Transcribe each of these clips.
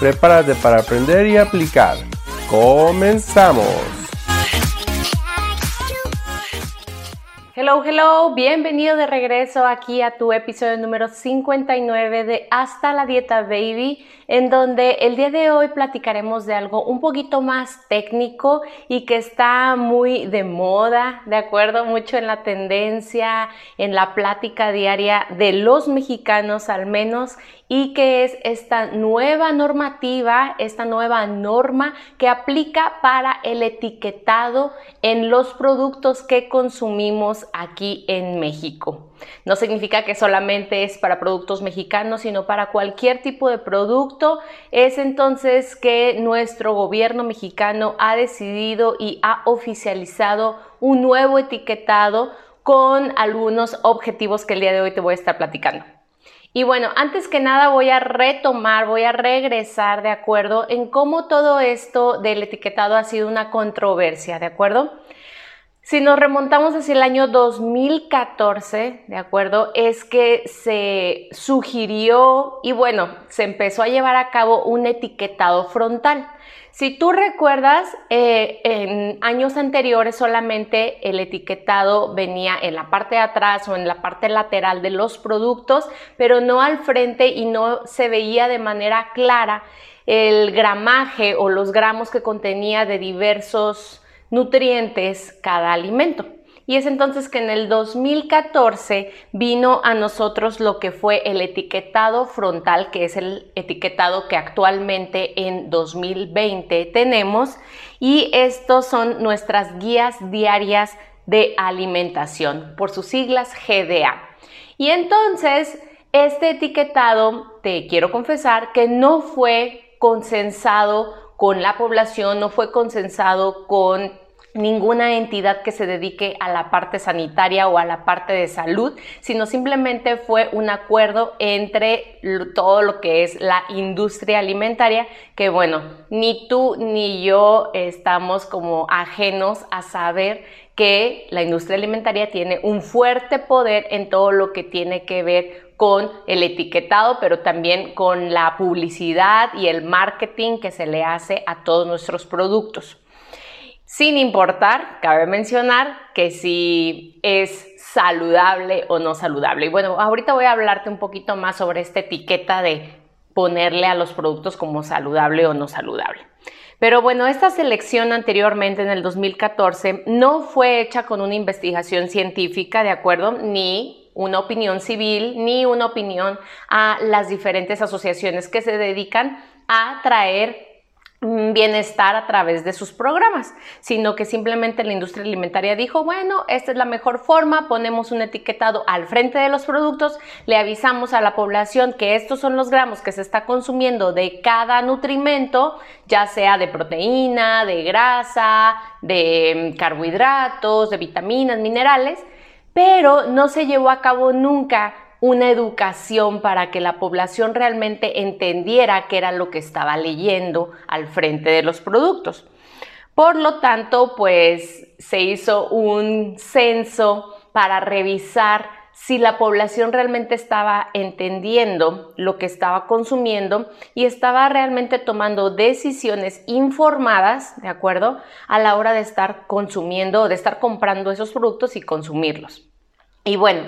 Prepárate para aprender y aplicar. ¡Comenzamos! Hello, hello, bienvenido de regreso aquí a tu episodio número 59 de Hasta la Dieta Baby, en donde el día de hoy platicaremos de algo un poquito más técnico y que está muy de moda, de acuerdo, mucho en la tendencia, en la plática diaria de los mexicanos al menos, y que es esta nueva normativa, esta nueva norma que aplica para el etiquetado en los productos que consumimos aquí en México. No significa que solamente es para productos mexicanos, sino para cualquier tipo de producto. Es entonces que nuestro gobierno mexicano ha decidido y ha oficializado un nuevo etiquetado con algunos objetivos que el día de hoy te voy a estar platicando. Y bueno, antes que nada voy a retomar, voy a regresar, ¿de acuerdo? En cómo todo esto del etiquetado ha sido una controversia, ¿de acuerdo? Si nos remontamos hacia el año 2014, ¿de acuerdo? Es que se sugirió y bueno, se empezó a llevar a cabo un etiquetado frontal. Si tú recuerdas, eh, en años anteriores solamente el etiquetado venía en la parte de atrás o en la parte lateral de los productos, pero no al frente y no se veía de manera clara el gramaje o los gramos que contenía de diversos nutrientes cada alimento. Y es entonces que en el 2014 vino a nosotros lo que fue el etiquetado frontal, que es el etiquetado que actualmente en 2020 tenemos. Y estos son nuestras guías diarias de alimentación, por sus siglas GDA. Y entonces, este etiquetado, te quiero confesar que no fue consensado con la población, no fue consensado con ninguna entidad que se dedique a la parte sanitaria o a la parte de salud, sino simplemente fue un acuerdo entre todo lo que es la industria alimentaria, que bueno, ni tú ni yo estamos como ajenos a saber que la industria alimentaria tiene un fuerte poder en todo lo que tiene que ver con el etiquetado, pero también con la publicidad y el marketing que se le hace a todos nuestros productos. Sin importar, cabe mencionar que si es saludable o no saludable. Y bueno, ahorita voy a hablarte un poquito más sobre esta etiqueta de ponerle a los productos como saludable o no saludable. Pero bueno, esta selección anteriormente en el 2014 no fue hecha con una investigación científica, ¿de acuerdo? Ni una opinión civil, ni una opinión a las diferentes asociaciones que se dedican a traer bienestar a través de sus programas, sino que simplemente la industria alimentaria dijo, bueno, esta es la mejor forma, ponemos un etiquetado al frente de los productos, le avisamos a la población que estos son los gramos que se está consumiendo de cada nutrimento, ya sea de proteína, de grasa, de mm, carbohidratos, de vitaminas, minerales, pero no se llevó a cabo nunca una educación para que la población realmente entendiera qué era lo que estaba leyendo al frente de los productos. Por lo tanto, pues se hizo un censo para revisar si la población realmente estaba entendiendo lo que estaba consumiendo y estaba realmente tomando decisiones informadas, ¿de acuerdo? A la hora de estar consumiendo, de estar comprando esos productos y consumirlos. Y bueno,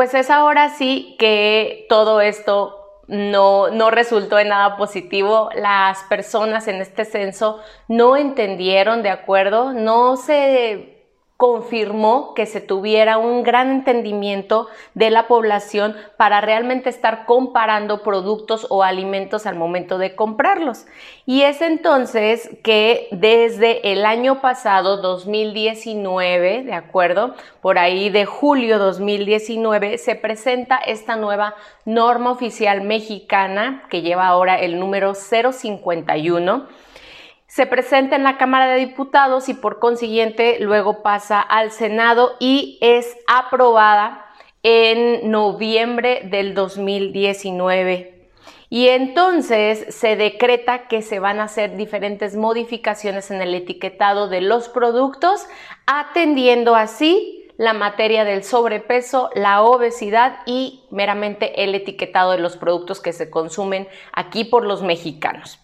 pues es ahora sí que todo esto no, no, resultó en nada positivo. Las personas en este censo no entendieron, ¿de acuerdo? No se confirmó que se tuviera un gran entendimiento de la población para realmente estar comparando productos o alimentos al momento de comprarlos. Y es entonces que desde el año pasado, 2019, ¿de acuerdo? Por ahí de julio 2019, se presenta esta nueva norma oficial mexicana que lleva ahora el número 051 se presenta en la Cámara de Diputados y por consiguiente luego pasa al Senado y es aprobada en noviembre del 2019. Y entonces se decreta que se van a hacer diferentes modificaciones en el etiquetado de los productos, atendiendo así la materia del sobrepeso, la obesidad y meramente el etiquetado de los productos que se consumen aquí por los mexicanos.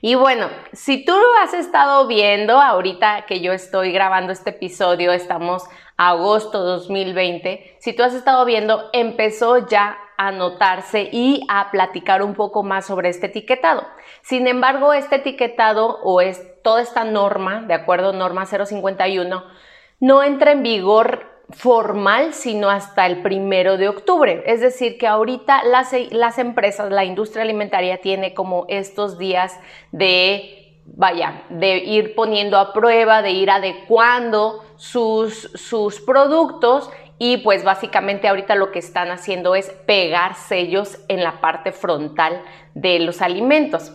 Y bueno, si tú has estado viendo, ahorita que yo estoy grabando este episodio, estamos agosto 2020, si tú has estado viendo, empezó ya a notarse y a platicar un poco más sobre este etiquetado. Sin embargo, este etiquetado o es toda esta norma, de acuerdo, norma 051, no entra en vigor formal, sino hasta el primero de octubre. Es decir, que ahorita las, empresas, la industria alimentaria tiene como estos días de, vaya, de ir poniendo a prueba, de ir adecuando sus, sus productos y pues básicamente ahorita lo que están haciendo es pegar sellos en la parte frontal de los alimentos.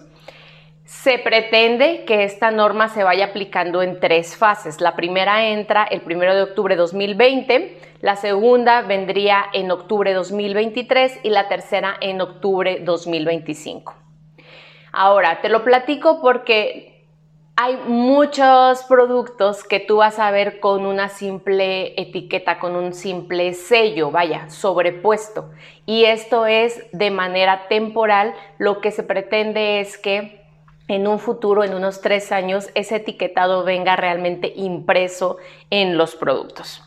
Se pretende que esta norma se vaya aplicando en tres fases. La primera entra el 1 de octubre de 2020, la segunda vendría en octubre de 2023 y la tercera en octubre 2025. Ahora, te lo platico porque hay muchos productos que tú vas a ver con una simple etiqueta, con un simple sello, vaya, sobrepuesto. Y esto es de manera temporal. Lo que se pretende es que en un futuro, en unos tres años, ese etiquetado venga realmente impreso en los productos.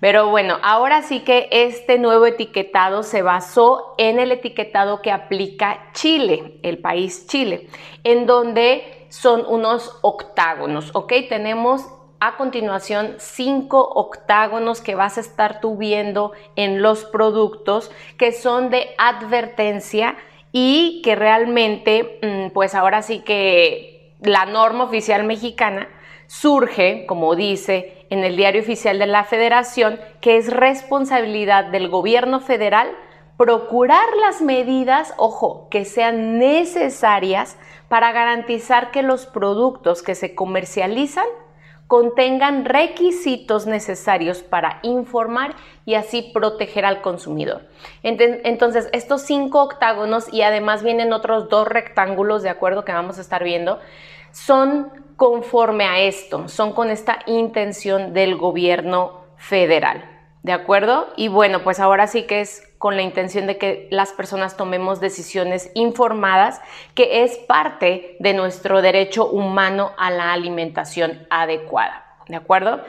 Pero bueno, ahora sí que este nuevo etiquetado se basó en el etiquetado que aplica Chile, el país Chile, en donde son unos octágonos, ¿ok? Tenemos a continuación cinco octágonos que vas a estar tú viendo en los productos que son de advertencia y que realmente, mm, pues ahora sí que la norma oficial mexicana surge, como dice en el diario oficial de la federación, que es responsabilidad del gobierno federal procurar las medidas, ojo, que sean necesarias para garantizar que los productos que se comercializan contengan requisitos necesarios para informar y así proteger al consumidor. Entonces, estos cinco octágonos y además vienen otros dos rectángulos, de acuerdo, que vamos a estar viendo, son conforme a esto, son con esta intención del gobierno federal. ¿De acuerdo? Y bueno, pues ahora sí que es con la intención de que las personas tomemos decisiones informadas, que es parte de nuestro derecho humano a la alimentación adecuada. ¿De acuerdo?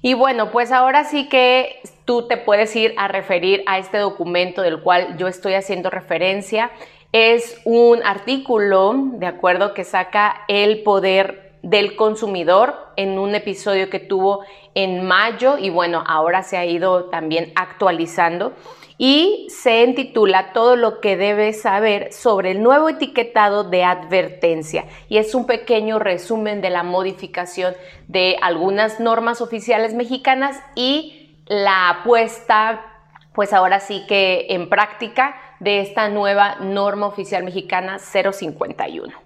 Y bueno, pues ahora sí que tú te puedes ir a referir a este documento del cual yo estoy haciendo referencia. Es un artículo, de acuerdo, que saca el poder del consumidor en un episodio que tuvo en mayo y bueno, ahora se ha ido también actualizando y se intitula Todo lo que debes saber sobre el nuevo etiquetado de advertencia y es un pequeño resumen de la modificación de algunas normas oficiales mexicanas y la puesta pues ahora sí que en práctica de esta nueva norma oficial mexicana 051.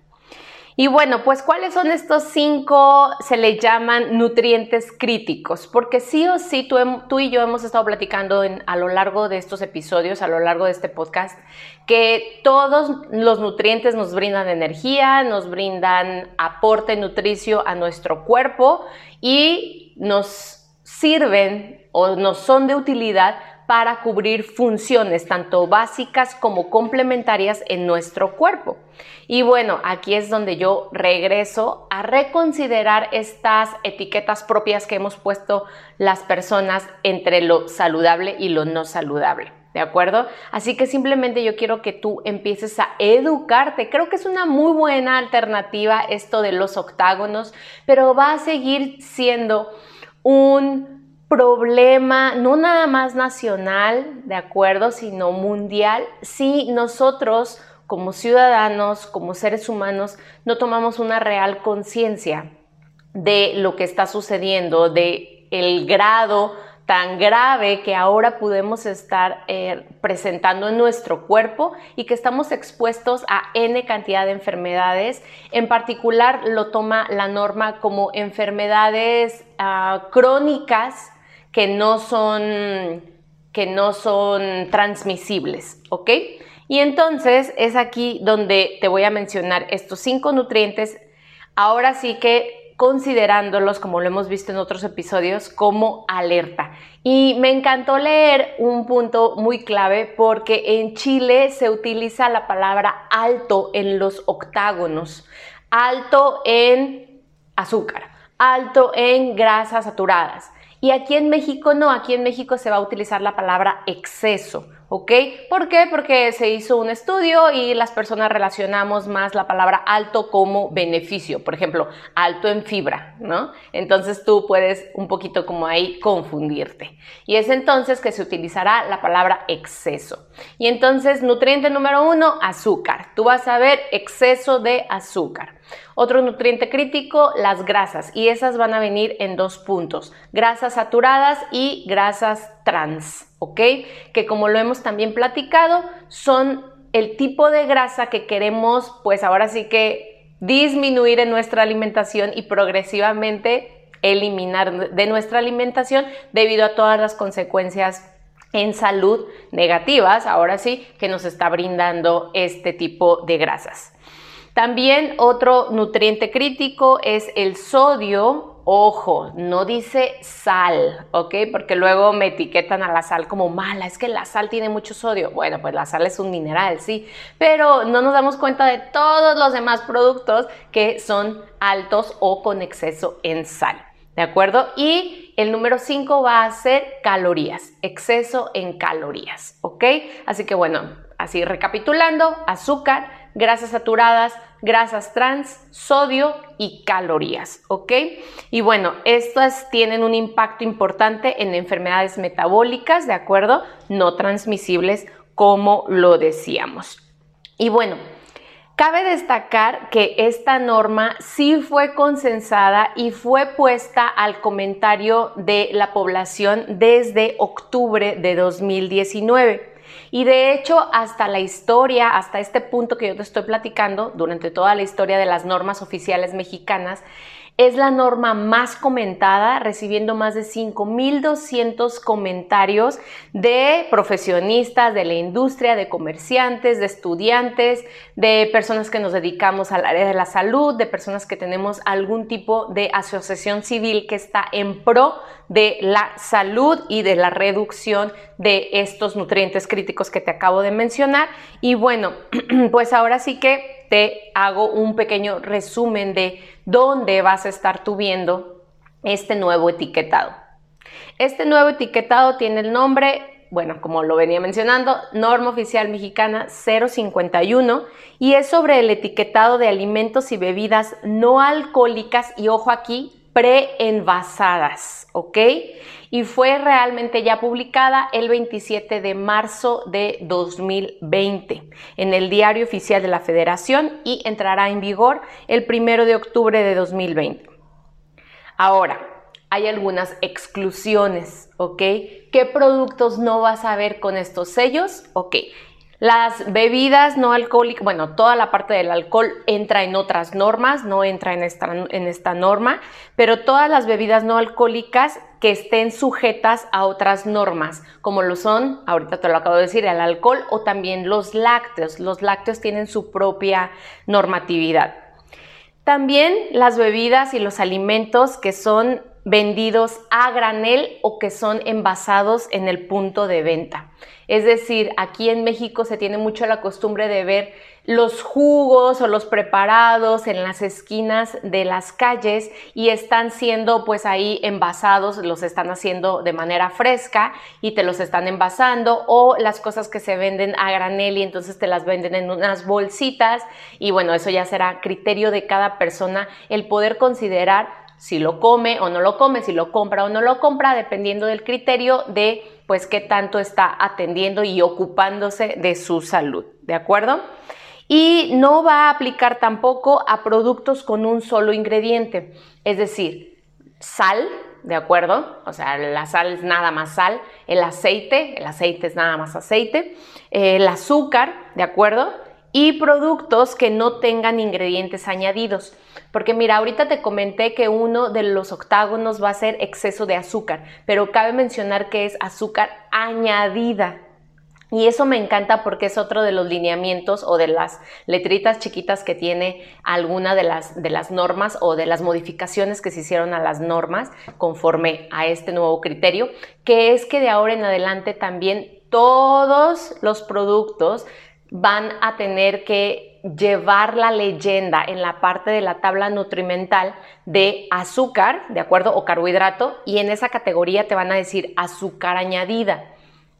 Y bueno, pues ¿cuáles son estos cinco, se le llaman nutrientes críticos? Porque sí o sí, tú, y yo hemos estado platicando a lo largo de estos episodios, a lo largo de este podcast, que todos los nutrientes nos brindan energía, nos brindan aporte nutricio a nuestro cuerpo y nos sirven o nos son de utilidad para cubrir funciones tanto básicas como complementarias en nuestro cuerpo. Y bueno, aquí es donde yo regreso a reconsiderar estas etiquetas propias que hemos puesto las personas entre lo saludable y lo no saludable. ¿De acuerdo? Así que simplemente yo quiero que tú empieces a educarte. Creo que es una muy buena alternativa esto de los octágonos, pero va a seguir siendo un problema no nada más nacional, ¿de acuerdo?, sino mundial, si nosotros como ciudadanos, como seres humanos, no tomamos una real conciencia de lo que está sucediendo, de el grado tan grave que ahora podemos estar eh, presentando en nuestro cuerpo y que estamos expuestos a N cantidad de enfermedades. En particular lo toma la norma como enfermedades ah, crónicas que no son que no son transmisibles, ¿ok? Y entonces es aquí donde te voy a mencionar estos cinco nutrientes. Ahora sí que considerándolos, como lo hemos visto en otros episodios, como alerta. Y me encantó leer un punto muy clave porque en Chile se utiliza la palabra alto en los octágonos, alto en azúcar, alto en grasas saturadas. Y aquí en México no, aquí en México se va a utilizar la palabra exceso. ¿Ok? ¿Por qué? Porque se hizo un estudio y las personas relacionamos más la palabra alto como beneficio. Por ejemplo, alto en fibra, ¿no? Entonces tú puedes un poquito como ahí confundirte. Y es entonces que se utilizará la palabra exceso. Y entonces, nutriente número uno, azúcar. Tú vas a ver exceso de azúcar. Otro nutriente crítico, las grasas, y esas van a venir en dos puntos, grasas saturadas y grasas trans, ¿ok? Que como lo hemos también platicado, son el tipo de grasa que queremos, pues ahora sí que disminuir en nuestra alimentación y progresivamente eliminar de nuestra alimentación debido a todas las consecuencias en salud negativas, ahora sí, que nos está brindando este tipo de grasas. También otro nutriente crítico es el sodio. Ojo, no dice sal, ¿ok? Porque luego me etiquetan a la sal como mala, es que la sal tiene mucho sodio. Bueno, pues la sal es un mineral, sí, pero no nos damos cuenta de todos los demás productos que son altos o con exceso en sal, ¿de acuerdo? Y el número 5 va a ser calorías, exceso en calorías, ¿ok? Así que bueno, así recapitulando, azúcar, grasas saturadas, grasas trans, sodio y calorías, ¿ok? Y bueno, estas tienen un impacto importante en enfermedades metabólicas, ¿de acuerdo? No transmisibles, como lo decíamos. Y bueno, Cabe destacar que esta norma sí fue consensada y fue puesta al comentario de la población desde octubre de 2019. Y de hecho, hasta la historia, hasta este punto que yo te estoy platicando, durante toda la historia de las normas oficiales mexicanas, es la norma más comentada, recibiendo más de 5.200 comentarios de profesionistas de la industria, de comerciantes, de estudiantes, de personas que nos dedicamos al área de la salud, de personas que tenemos algún tipo de asociación civil que está en pro de la salud y de la reducción de estos nutrientes críticos que te acabo de mencionar. Y bueno, pues ahora sí que te hago un pequeño resumen de dónde vas a estar tú viendo este nuevo etiquetado. Este nuevo etiquetado tiene el nombre, bueno, como lo venía mencionando, Norma Oficial Mexicana 051 y es sobre el etiquetado de alimentos y bebidas no alcohólicas y ojo aquí, preenvasadas, ¿ok? Y fue realmente ya publicada el 27 de marzo de 2020 en el Diario Oficial de la Federación y entrará en vigor el 1 de octubre de 2020. Ahora, hay algunas exclusiones, ¿ok? ¿Qué productos no vas a ver con estos sellos? Ok, las bebidas no alcohólicas, bueno, toda la parte del alcohol entra en otras normas, no entra en esta, en esta norma, pero todas las bebidas no alcohólicas que estén sujetas a otras normas, como lo son, ahorita te lo acabo de decir, el alcohol o también los lácteos. Los lácteos tienen su propia normatividad. También las bebidas y los alimentos que son vendidos a granel o que son envasados en el punto de venta. Es decir, aquí en México se tiene mucho la costumbre de ver los jugos o los preparados en las esquinas de las calles y están siendo pues ahí envasados, los están haciendo de manera fresca y te los están envasando o las cosas que se venden a granel y entonces te las venden en unas bolsitas y bueno, eso ya será criterio de cada persona el poder considerar si lo come o no lo come, si lo compra o no lo compra, dependiendo del criterio de pues qué tanto está atendiendo y ocupándose de su salud, ¿de acuerdo? Y no va a aplicar tampoco a productos con un solo ingrediente, es decir, sal, ¿de acuerdo? O sea, la sal es nada más sal, el aceite, el aceite es nada más aceite, el azúcar, ¿de acuerdo? Y productos que no tengan ingredientes añadidos. Porque mira, ahorita te comenté que uno de los octágonos va a ser exceso de azúcar, pero cabe mencionar que es azúcar añadida, y eso me encanta porque es otro de los lineamientos o de las letritas chiquitas que tiene alguna de las, de las normas o de las modificaciones que se hicieron a las normas conforme a este nuevo criterio, que es que de ahora en adelante también todos los productos van a tener que llevar la leyenda en la parte de la tabla nutrimental de azúcar, ¿de acuerdo? O carbohidrato, y en esa categoría te van a decir azúcar añadida.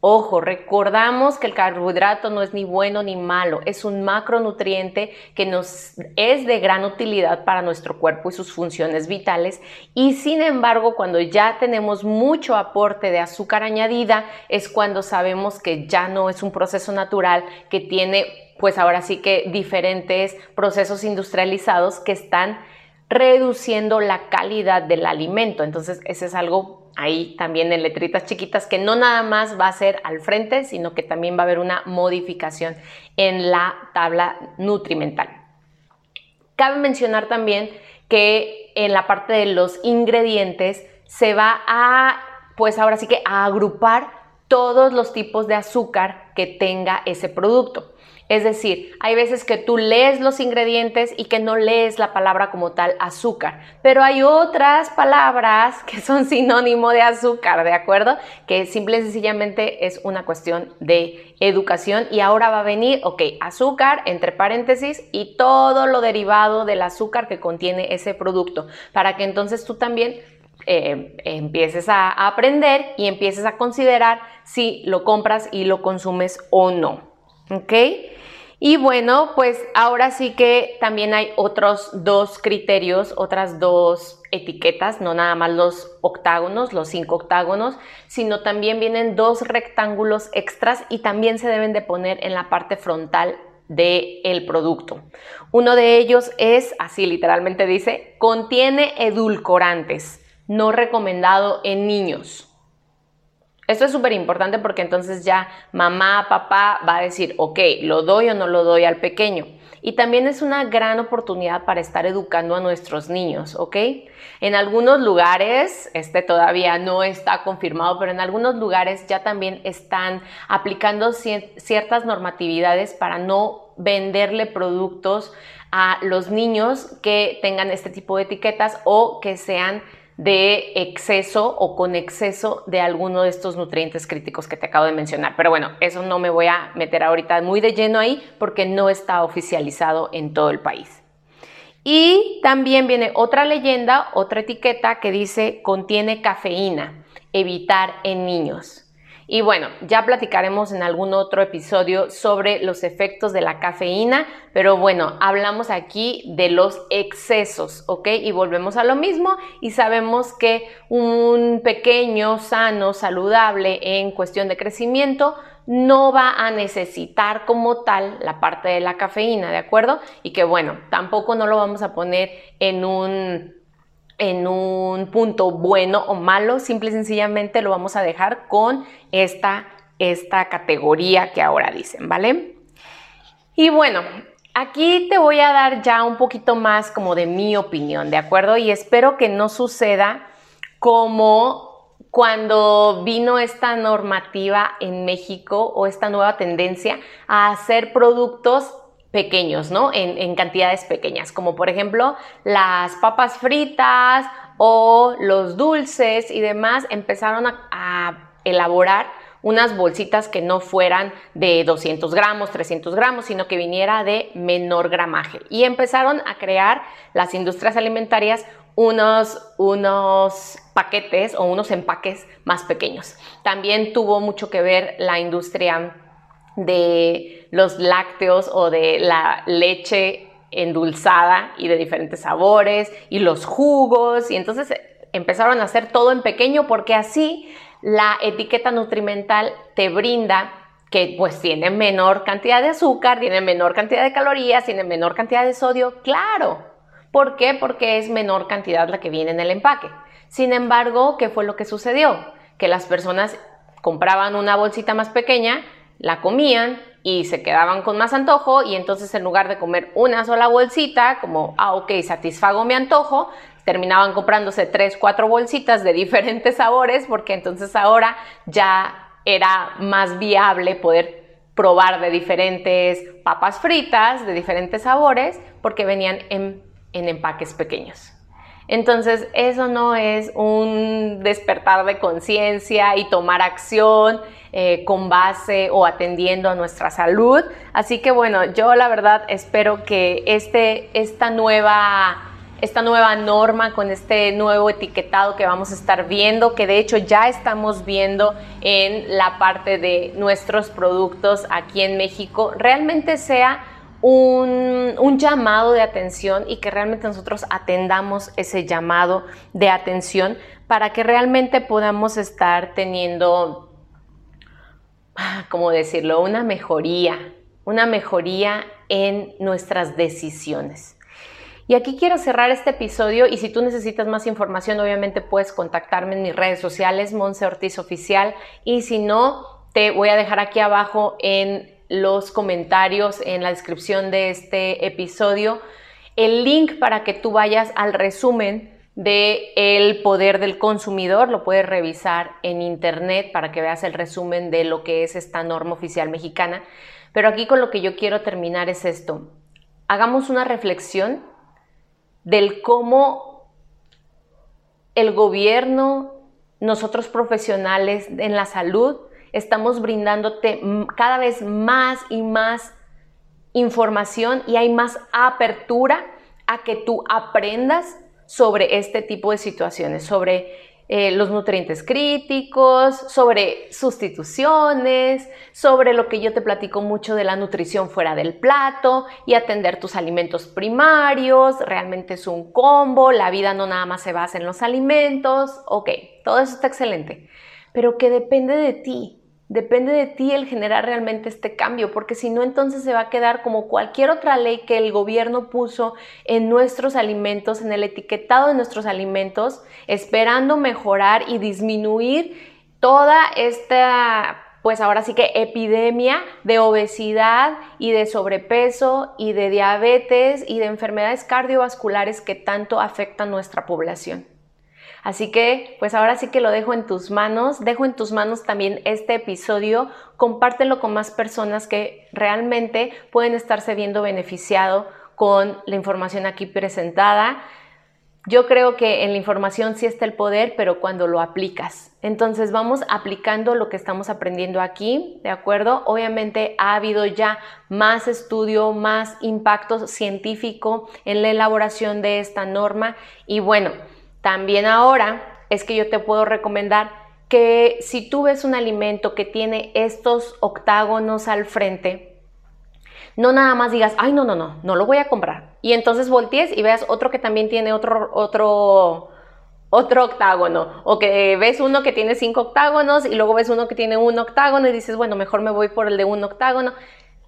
Ojo, recordamos que el carbohidrato no es ni bueno ni malo, es un macronutriente que nos es de gran utilidad para nuestro cuerpo y sus funciones vitales y sin embargo cuando ya tenemos mucho aporte de azúcar añadida es cuando sabemos que ya no es un proceso natural que tiene pues ahora sí que diferentes procesos industrializados que están reduciendo la calidad del alimento. Entonces, ese es algo ahí también en letritas chiquitas que no nada más va a ser al frente, sino que también va a haber una modificación en la tabla nutrimental. Cabe mencionar también que en la parte de los ingredientes se va a, pues ahora sí que a agrupar todos los tipos de azúcar que tenga ese producto. Es decir, hay veces que tú lees los ingredientes y que no lees la palabra como tal azúcar, pero hay otras palabras que son sinónimo de azúcar, ¿de acuerdo? Que simple y sencillamente es una cuestión de educación y ahora va a venir, ok, azúcar entre paréntesis y todo lo derivado del azúcar que contiene ese producto, para que entonces tú también eh, empieces a, aprender y empieces a considerar si lo compras y lo consumes o no. ¿Ok? Y bueno, pues ahora sí que también hay otros dos criterios, otras dos etiquetas, no nada más los octágonos, los cinco octágonos, sino también vienen dos rectángulos extras y también se deben de poner en la parte frontal del el producto. Uno de ellos es, así literalmente dice, contiene edulcorantes, no recomendado en niños. Esto es súper importante porque entonces ya mamá, papá va a decir, ok, lo doy o no lo doy al pequeño. Y también es una gran oportunidad para estar educando a nuestros niños, ¿ok? En algunos lugares, este todavía no está confirmado, pero en algunos lugares ya también están aplicando ciertas normatividades para no venderle productos a los niños que tengan este tipo de etiquetas o que sean de exceso o con exceso de alguno de estos nutrientes críticos que te acabo de mencionar. Pero bueno, eso no me voy a meter ahorita muy de lleno ahí porque no está oficializado en todo el país. Y también viene otra leyenda, otra etiqueta que dice contiene cafeína, evitar en niños. Y bueno, ya platicaremos en algún otro episodio sobre los efectos de la cafeína, pero bueno, hablamos aquí de los excesos, ¿ok? Y volvemos a lo mismo y sabemos que un pequeño, sano, saludable en cuestión de crecimiento no va a necesitar como tal la parte de la cafeína, ¿de acuerdo? Y que bueno, tampoco no lo vamos a poner en un en un punto bueno o malo, simple y sencillamente lo vamos a dejar con esta, esta categoría que ahora dicen, ¿vale? Y bueno, aquí te voy a dar ya un poquito más como de mi opinión, ¿de acuerdo? Y espero que no suceda como cuando vino esta normativa en México o esta nueva tendencia a hacer productos pequeños, ¿no? En, cantidades pequeñas, como por ejemplo las papas fritas o los dulces y demás, empezaron a, elaborar unas bolsitas que no fueran de 200 gramos, 300 gramos, sino que viniera de menor gramaje. Y empezaron a crear las industrias alimentarias unos, unos paquetes o unos empaques más pequeños. También tuvo mucho que ver la industria de los lácteos o de la leche endulzada y de diferentes sabores y los jugos y entonces empezaron a hacer todo en pequeño porque así la etiqueta nutrimental te brinda que pues tiene menor cantidad de azúcar, tiene menor cantidad de calorías, tiene menor cantidad de sodio, claro. ¿Por qué? Porque es menor cantidad la que viene en el empaque. Sin embargo, ¿qué fue lo que sucedió? Que las personas compraban una bolsita más pequeña, la comían y se quedaban con más antojo y entonces en lugar de comer una sola bolsita, como, ah, ok, satisfago mi antojo, terminaban comprándose tres, cuatro bolsitas de diferentes sabores porque entonces ahora ya era más viable poder probar de diferentes papas fritas, de diferentes sabores, porque venían en, en empaques pequeños. Entonces, eso no es un despertar de conciencia y tomar acción eh, con base o atendiendo a nuestra salud. Así que bueno, yo la verdad espero que este, esta nueva esta nueva norma, con este nuevo etiquetado que vamos a estar viendo, que de hecho ya estamos viendo en la parte de nuestros productos aquí en México, realmente sea un, llamado de atención y que realmente nosotros atendamos ese llamado de atención para que realmente podamos estar teniendo, ¿cómo decirlo?, una mejoría, una mejoría en nuestras decisiones. Y aquí quiero cerrar este episodio y si tú necesitas más información, obviamente puedes contactarme en mis redes sociales, Monse Ortiz Oficial, y si no, te voy a dejar aquí abajo en los comentarios en la descripción de este episodio el link para que tú vayas al resumen de El poder del consumidor, lo puedes revisar en internet para que veas el resumen de lo que es esta norma oficial mexicana. Pero aquí con lo que yo quiero terminar es esto. Hagamos una reflexión del cómo el gobierno, nosotros profesionales en la salud, estamos brindándote cada vez más y más información y hay más apertura a que tú aprendas sobre este tipo de situaciones, sobre eh, los nutrientes críticos, sobre sustituciones, sobre lo que yo te platico mucho de la nutrición fuera del plato y atender tus alimentos primarios. Realmente es un combo, la vida no nada más se basa en los alimentos. Ok, todo eso está excelente, pero que depende de ti. Depende de ti el generar realmente este cambio, porque si no, entonces se va a quedar como cualquier otra ley que el gobierno puso en nuestros alimentos, en el etiquetado de nuestros alimentos, esperando mejorar y disminuir toda esta, pues ahora sí que epidemia de obesidad y de sobrepeso y de diabetes y de enfermedades cardiovasculares que tanto afectan nuestra población. Así que, pues ahora sí que lo dejo en tus manos, dejo en tus manos también este episodio, compártelo con más personas que realmente pueden estarse viendo beneficiado con la información aquí presentada. Yo creo que en la información sí está el poder, pero cuando lo aplicas. Entonces vamos aplicando lo que estamos aprendiendo aquí, ¿de acuerdo? Obviamente ha habido ya más estudio, más impacto científico en la elaboración de esta norma y bueno, también ahora es que yo te puedo recomendar que si tú ves un alimento que tiene estos octágonos al frente, no nada más digas, ay, no, no, no, no lo voy a comprar. Y entonces voltees y veas otro que también tiene otro, otro, otro octágono. O que ves uno que tiene cinco octágonos y luego ves uno que tiene un octágono y dices, bueno, mejor me voy por el de un octágono.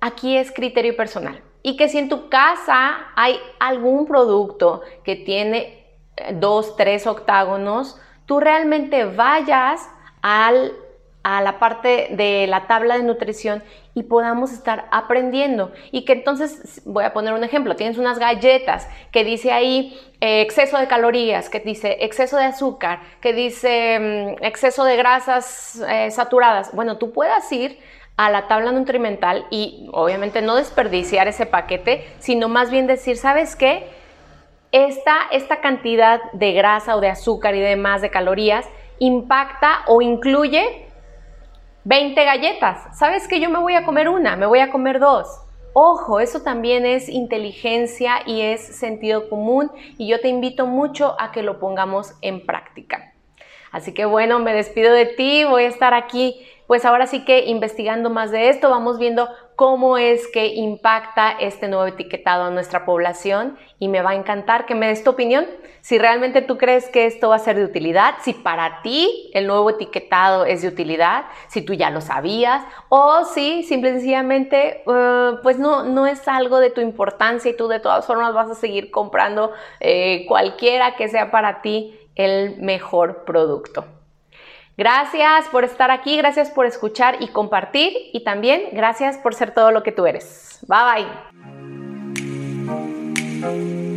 Aquí es criterio personal. Y que si en tu casa hay algún producto que tiene dos, tres octágonos, tú realmente vayas al, a la parte de la tabla de nutrición y podamos estar aprendiendo. Y que entonces, voy a poner un ejemplo, tienes unas galletas que dice ahí eh, exceso de calorías, que dice exceso de azúcar, que dice mm, exceso de grasas eh, saturadas. Bueno, tú puedas ir a la tabla nutrimental y obviamente no desperdiciar ese paquete, sino más bien decir, ¿sabes qué? Esta, esta cantidad de grasa o de azúcar y demás de calorías impacta o incluye 20 galletas. ¿Sabes que yo me voy a comer una? Me voy a comer dos. Ojo, eso también es inteligencia y es sentido común y yo te invito mucho a que lo pongamos en práctica. Así que bueno, me despido de ti, voy a estar aquí pues ahora sí que investigando más de esto, vamos viendo cómo es que impacta este nuevo etiquetado a nuestra población y me va a encantar que me des tu opinión. Si realmente tú crees que esto va a ser de utilidad, si para ti el nuevo etiquetado es de utilidad, si tú ya lo sabías o si simple y sencillamente eh, pues no, no es algo de tu importancia y tú de todas formas vas a seguir comprando eh, cualquiera que sea para ti el mejor producto. Gracias por estar aquí, gracias por escuchar y compartir y también gracias por ser todo lo que tú eres. Bye bye.